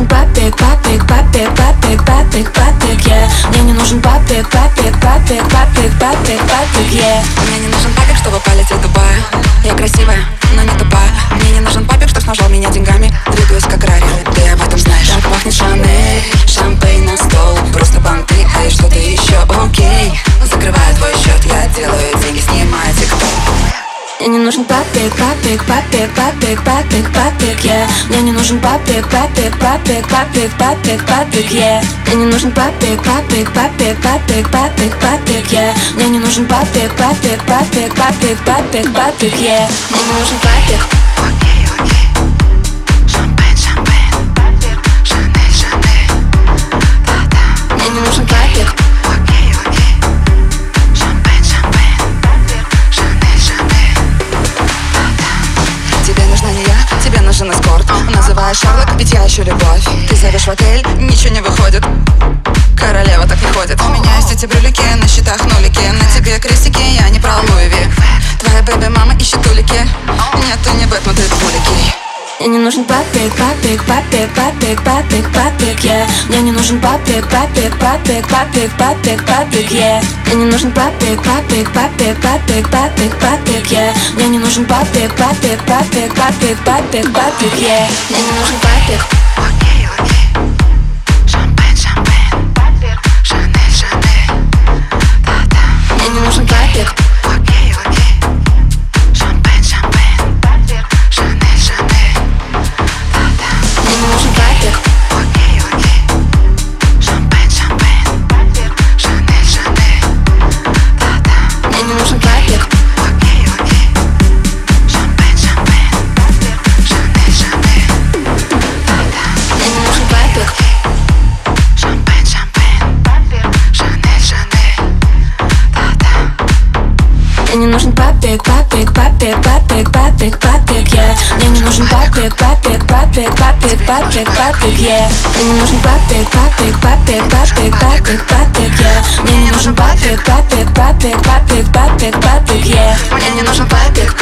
Нужен папик, папик, папик, папик, папик, папик, yeah Мне не нужен папик, папик, папик, папик, папик, папик, yeah Мне не нужен папик, чтобы полететь в Дубай Я красивая, но не тупая Мне не нужен папик, что снабжал меня деньгами Двигаюсь мне не нужен папик, папик, папик, папик, папик, папик, yeah Мне не нужен папик, папик, папик, папик, папик, папик, yeah Мне не нужен папик, папик, папик, папик, папик, папик, yeah Мне не нужен папик, папик, папик, папик, папик, папик, yeah Мне не нужен папик эскорт Называешь Шарлок, ведь я ищу любовь Ты зовешь в отель, ничего не выходит Королева так не ходит У меня есть эти брюлики, на счетах нулики На тебе крестики, я не про Луи. Твоя бэби-мама ищет улики Нет, ты не Бэтмен, ты пулики Мне не нужен папик, папик, папик, папик, папик, папик, yeah Мне не нужен папик, папик, папик, папик, папик, папик, yeah Мне не нужен папик, папик, папик, папик, папик, папик, yeah Мне не нужен папик, папик, папик, папик, папик, папик, yeah. Мне не нужен папик Мне не нужен папик, папик, папик, папик, папик, папик, yeah Мне не нужен папик, папик, папик, папик, папик, папик, yeah Мне не нужен папик, папик, папик, папик, папик, папик, yeah Мне не нужен папик, папик, папик, папик, папик, папик, yeah Мне не нужен папик